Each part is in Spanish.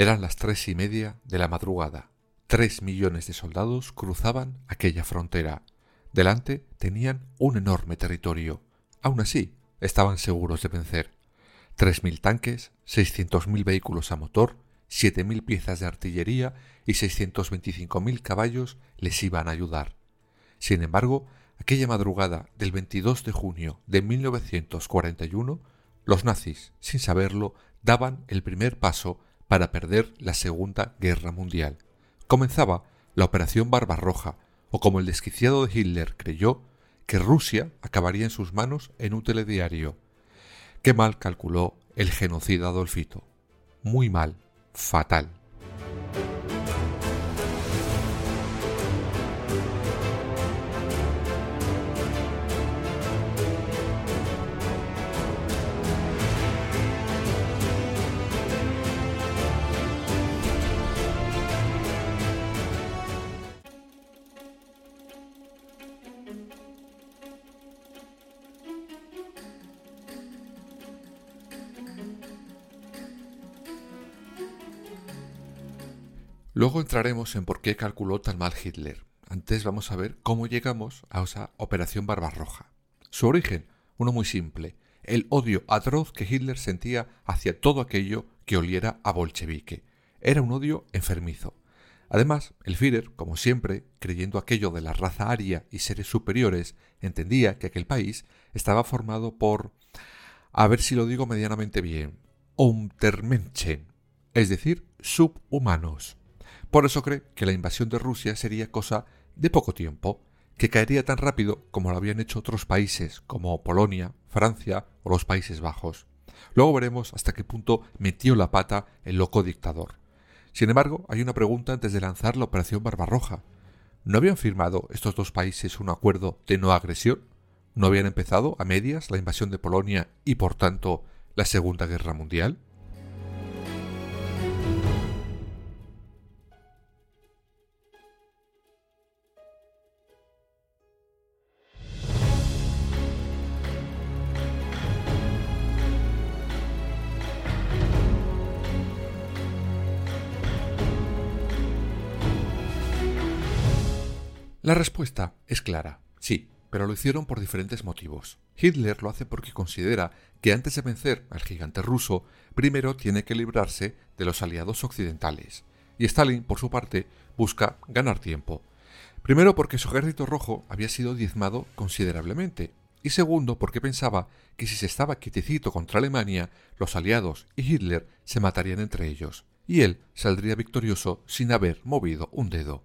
Eran las tres y media de la madrugada. Tres millones de soldados cruzaban aquella frontera. Delante tenían un enorme territorio. Aún así, estaban seguros de vencer. Tres mil tanques, seiscientos mil vehículos a motor, siete mil piezas de artillería y seiscientos veinticinco mil caballos les iban a ayudar. Sin embargo, aquella madrugada del 22 de junio de 1941, los nazis, sin saberlo, daban el primer paso para perder la Segunda Guerra Mundial. Comenzaba la Operación Barbarroja, o como el desquiciado de Hitler creyó, que Rusia acabaría en sus manos en un telediario. Qué mal calculó el genocida Adolfito. Muy mal, fatal. Luego entraremos en por qué calculó tan mal Hitler. Antes vamos a ver cómo llegamos a esa Operación Barbarroja. Su origen, uno muy simple, el odio atroz que Hitler sentía hacia todo aquello que oliera a bolchevique. Era un odio enfermizo. Además, el Führer, como siempre, creyendo aquello de la raza aria y seres superiores, entendía que aquel país estaba formado por, a ver si lo digo medianamente bien, Untermenschen, es decir, subhumanos. Por eso cree que la invasión de Rusia sería cosa de poco tiempo, que caería tan rápido como lo habían hecho otros países como Polonia, Francia o los Países Bajos. Luego veremos hasta qué punto metió la pata el loco dictador. Sin embargo, hay una pregunta antes de lanzar la Operación Barbarroja. ¿No habían firmado estos dos países un acuerdo de no agresión? ¿No habían empezado a medias la invasión de Polonia y, por tanto, la Segunda Guerra Mundial? La respuesta es clara, sí, pero lo hicieron por diferentes motivos. Hitler lo hace porque considera que antes de vencer al gigante ruso, primero tiene que librarse de los aliados occidentales. Y Stalin, por su parte, busca ganar tiempo. Primero porque su ejército rojo había sido diezmado considerablemente, y segundo porque pensaba que si se estaba quietecito contra Alemania, los aliados y Hitler se matarían entre ellos, y él saldría victorioso sin haber movido un dedo.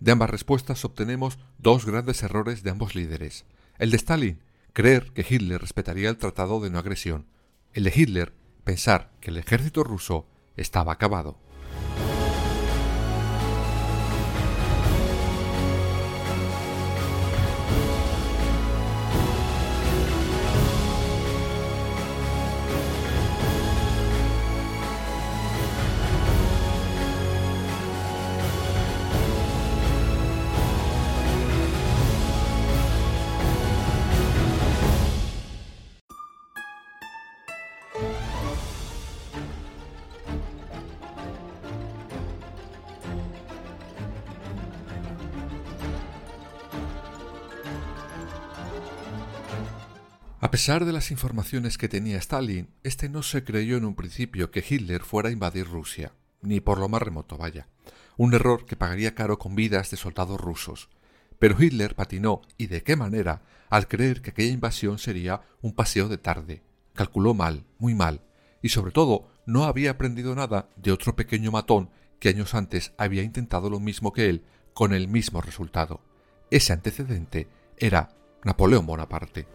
De ambas respuestas obtenemos dos grandes errores de ambos líderes. El de Stalin, creer que Hitler respetaría el tratado de no agresión. El de Hitler, pensar que el ejército ruso estaba acabado. Pesar de las informaciones que tenía Stalin, este no se creyó en un principio que Hitler fuera a invadir Rusia, ni por lo más remoto vaya. Un error que pagaría caro con vidas de soldados rusos. Pero Hitler patinó, y de qué manera, al creer que aquella invasión sería un paseo de tarde. Calculó mal, muy mal, y sobre todo no había aprendido nada de otro pequeño matón que años antes había intentado lo mismo que él, con el mismo resultado. Ese antecedente era Napoleón Bonaparte.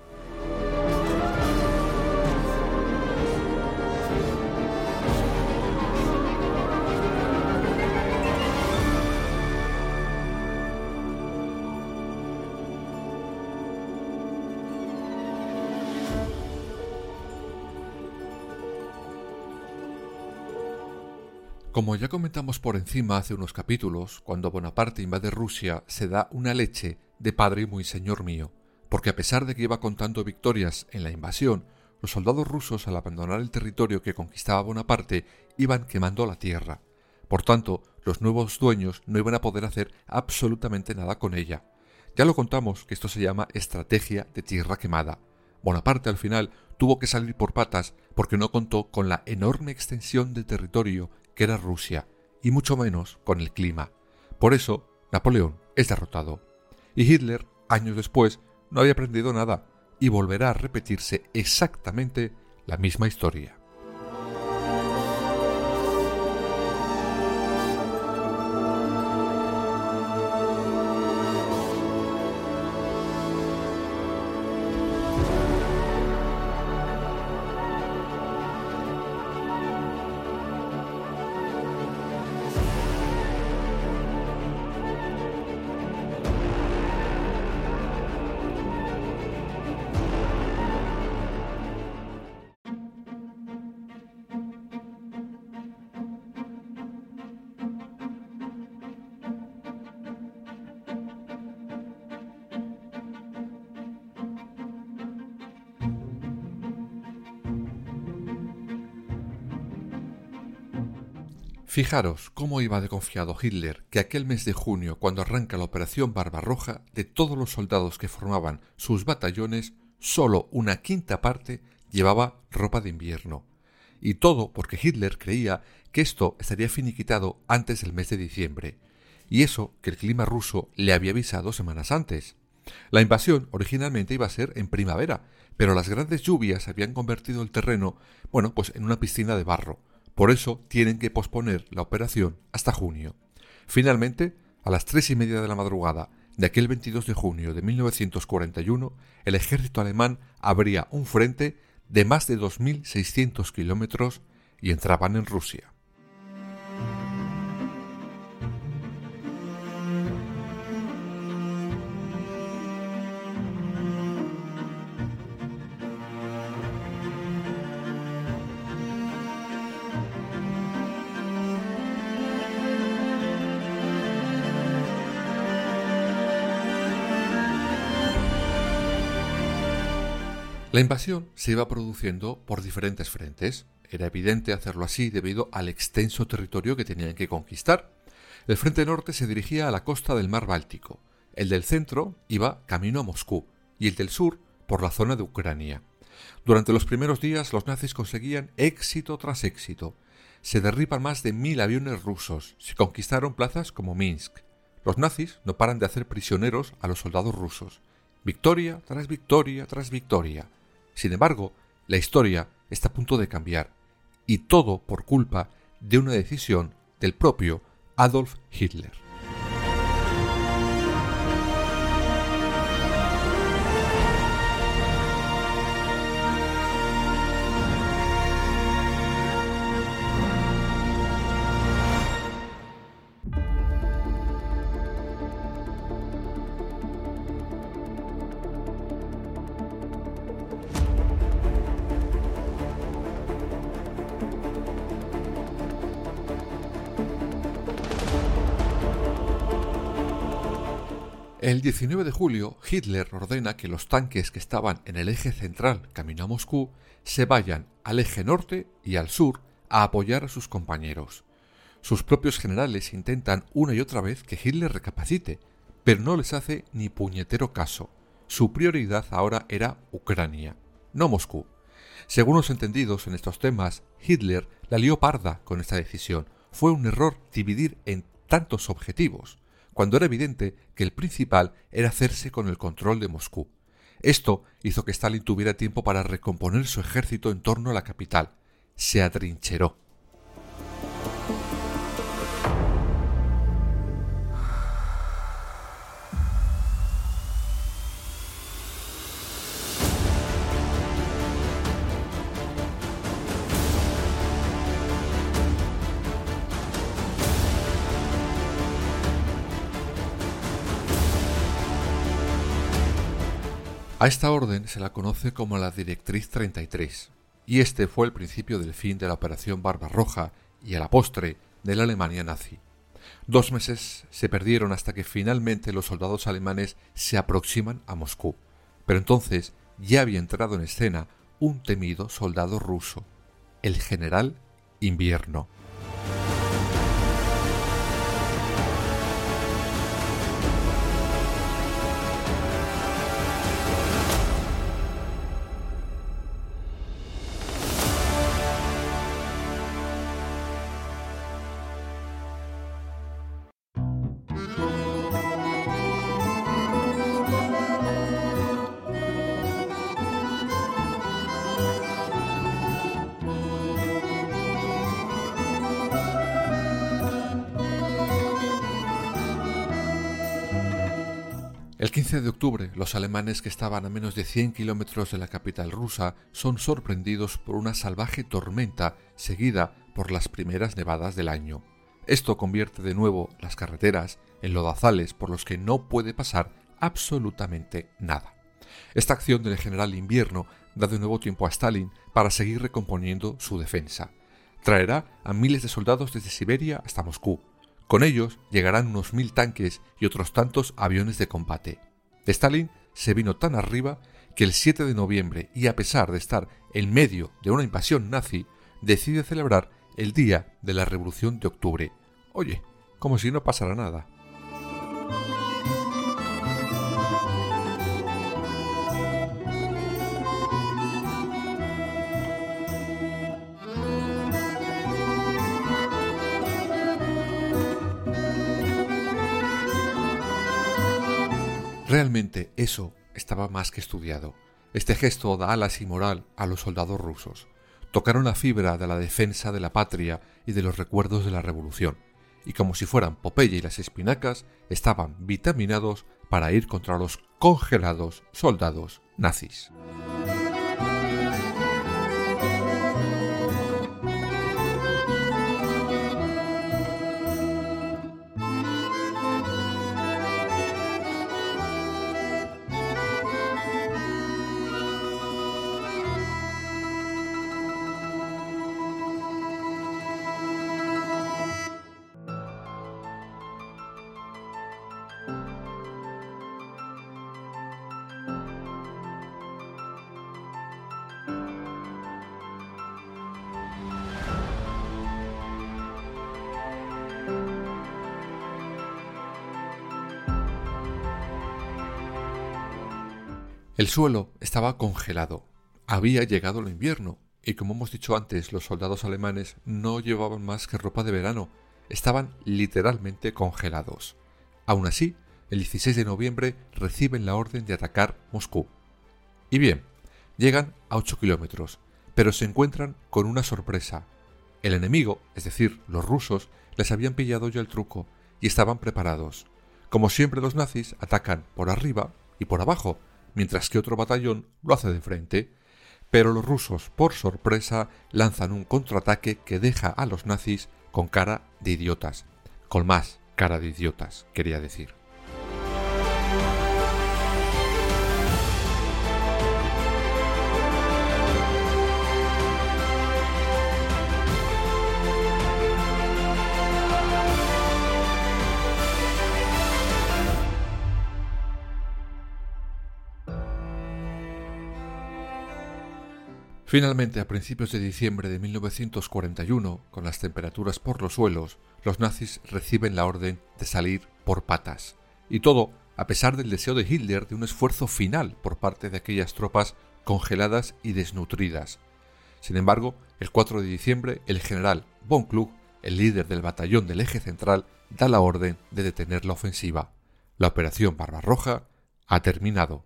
Como ya comentamos por encima hace unos capítulos, cuando Bonaparte invade Rusia se da una leche de padre muy señor mío, porque a pesar de que iba contando victorias en la invasión, los soldados rusos al abandonar el territorio que conquistaba Bonaparte iban quemando la tierra. Por tanto, los nuevos dueños no iban a poder hacer absolutamente nada con ella. Ya lo contamos que esto se llama estrategia de tierra quemada. Bonaparte al final tuvo que salir por patas porque no contó con la enorme extensión de territorio que era Rusia, y mucho menos con el clima. Por eso, Napoleón es derrotado. Y Hitler, años después, no había aprendido nada, y volverá a repetirse exactamente la misma historia. Fijaros cómo iba de confiado Hitler que aquel mes de junio, cuando arranca la operación Barbarroja, de todos los soldados que formaban sus batallones, solo una quinta parte llevaba ropa de invierno. Y todo porque Hitler creía que esto estaría finiquitado antes del mes de diciembre. Y eso que el clima ruso le había avisado semanas antes. La invasión originalmente iba a ser en primavera, pero las grandes lluvias habían convertido el terreno, bueno, pues en una piscina de barro por eso tienen que posponer la operación hasta junio. Finalmente, a las tres y media de la madrugada de aquel 22 de junio de 1941, el ejército alemán abría un frente de más de 2.600 kilómetros y entraban en Rusia. La invasión se iba produciendo por diferentes frentes. Era evidente hacerlo así debido al extenso territorio que tenían que conquistar. El frente norte se dirigía a la costa del mar Báltico, el del centro iba camino a Moscú y el del sur por la zona de Ucrania. Durante los primeros días los nazis conseguían éxito tras éxito. Se derriban más de mil aviones rusos, se conquistaron plazas como Minsk. Los nazis no paran de hacer prisioneros a los soldados rusos. Victoria tras victoria tras victoria. Sin embargo, la historia está a punto de cambiar, y todo por culpa de una decisión del propio Adolf Hitler. El 19 de julio, Hitler ordena que los tanques que estaban en el eje central camino a Moscú se vayan al eje norte y al sur a apoyar a sus compañeros. Sus propios generales intentan una y otra vez que Hitler recapacite, pero no les hace ni puñetero caso. Su prioridad ahora era Ucrania, no Moscú. Según los entendidos en estos temas, Hitler la lió parda con esta decisión. Fue un error dividir en tantos objetivos cuando era evidente que el principal era hacerse con el control de Moscú. Esto hizo que Stalin tuviera tiempo para recomponer su ejército en torno a la capital. Se atrincheró. A esta orden se la conoce como la Directriz 33, y este fue el principio del fin de la Operación Barbarroja y a la postre de la Alemania nazi. Dos meses se perdieron hasta que finalmente los soldados alemanes se aproximan a Moscú. Pero entonces ya había entrado en escena un temido soldado ruso, el general Invierno. 15 de octubre, los alemanes que estaban a menos de 100 kilómetros de la capital rusa son sorprendidos por una salvaje tormenta seguida por las primeras nevadas del año. Esto convierte de nuevo las carreteras en lodazales por los que no puede pasar absolutamente nada. Esta acción del general invierno da de nuevo tiempo a Stalin para seguir recomponiendo su defensa. Traerá a miles de soldados desde Siberia hasta Moscú, con ellos llegarán unos mil tanques y otros tantos aviones de combate. Stalin se vino tan arriba que el 7 de noviembre, y a pesar de estar en medio de una invasión nazi, decide celebrar el Día de la Revolución de Octubre. Oye, como si no pasara nada. Realmente eso estaba más que estudiado. Este gesto da alas y moral a los soldados rusos. Tocaron la fibra de la defensa de la patria y de los recuerdos de la revolución, y como si fueran Popeye y las espinacas, estaban vitaminados para ir contra los congelados soldados nazis. El suelo estaba congelado. Había llegado el invierno, y como hemos dicho antes, los soldados alemanes no llevaban más que ropa de verano, estaban literalmente congelados. Aún así, el 16 de noviembre reciben la orden de atacar Moscú. Y bien, llegan a 8 kilómetros, pero se encuentran con una sorpresa. El enemigo, es decir, los rusos, les habían pillado ya el truco y estaban preparados. Como siempre los nazis atacan por arriba y por abajo, mientras que otro batallón lo hace de frente. Pero los rusos, por sorpresa, lanzan un contraataque que deja a los nazis con cara de idiotas. Con más cara de idiotas, quería decir. Finalmente, a principios de diciembre de 1941, con las temperaturas por los suelos, los nazis reciben la orden de salir por patas. Y todo a pesar del deseo de Hitler de un esfuerzo final por parte de aquellas tropas congeladas y desnutridas. Sin embargo, el 4 de diciembre, el general von Klug, el líder del batallón del eje central, da la orden de detener la ofensiva. La operación Barbarroja ha terminado.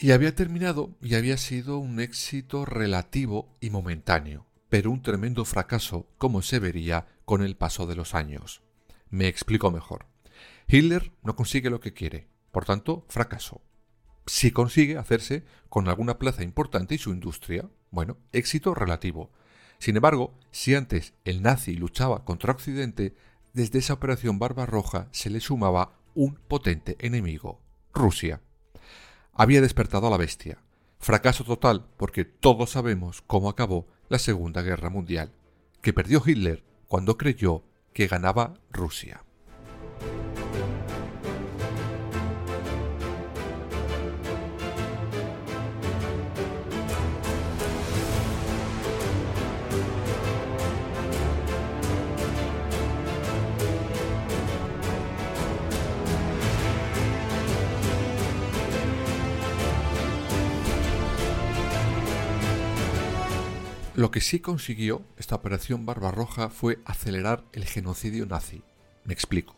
Y había terminado y había sido un éxito relativo y momentáneo, pero un tremendo fracaso, como se vería con el paso de los años. Me explico mejor. Hitler no consigue lo que quiere, por tanto, fracaso. Si consigue hacerse con alguna plaza importante y su industria, bueno, éxito relativo. Sin embargo, si antes el nazi luchaba contra Occidente, desde esa operación Barbarroja se le sumaba un potente enemigo, Rusia. Había despertado a la bestia. Fracaso total porque todos sabemos cómo acabó la Segunda Guerra Mundial, que perdió Hitler cuando creyó que ganaba Rusia. Lo que sí consiguió esta operación Barbarroja fue acelerar el genocidio nazi. Me explico.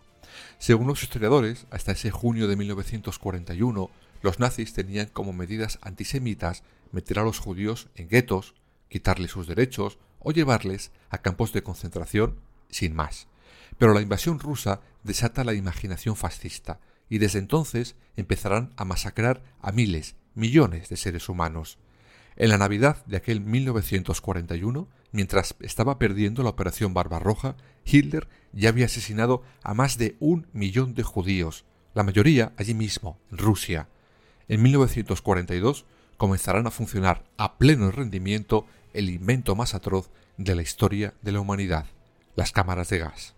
Según los historiadores, hasta ese junio de 1941, los nazis tenían como medidas antisemitas meter a los judíos en guetos, quitarles sus derechos o llevarles a campos de concentración sin más. Pero la invasión rusa desata la imaginación fascista y desde entonces empezarán a masacrar a miles, millones de seres humanos. En la Navidad de aquel 1941, mientras estaba perdiendo la Operación Barbarroja, Hitler ya había asesinado a más de un millón de judíos, la mayoría allí mismo, en Rusia. En 1942 comenzarán a funcionar a pleno rendimiento el invento más atroz de la historia de la humanidad, las cámaras de gas.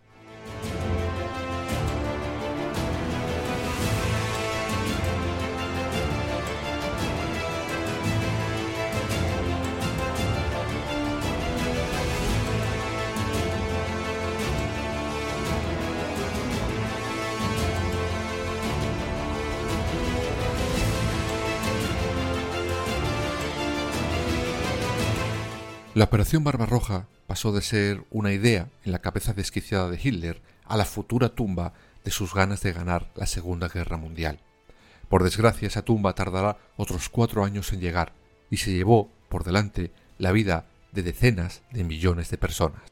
La operación Barbarroja pasó de ser una idea en la cabeza desquiciada de Hitler a la futura tumba de sus ganas de ganar la Segunda Guerra Mundial. Por desgracia, esa tumba tardará otros cuatro años en llegar y se llevó por delante la vida de decenas de millones de personas.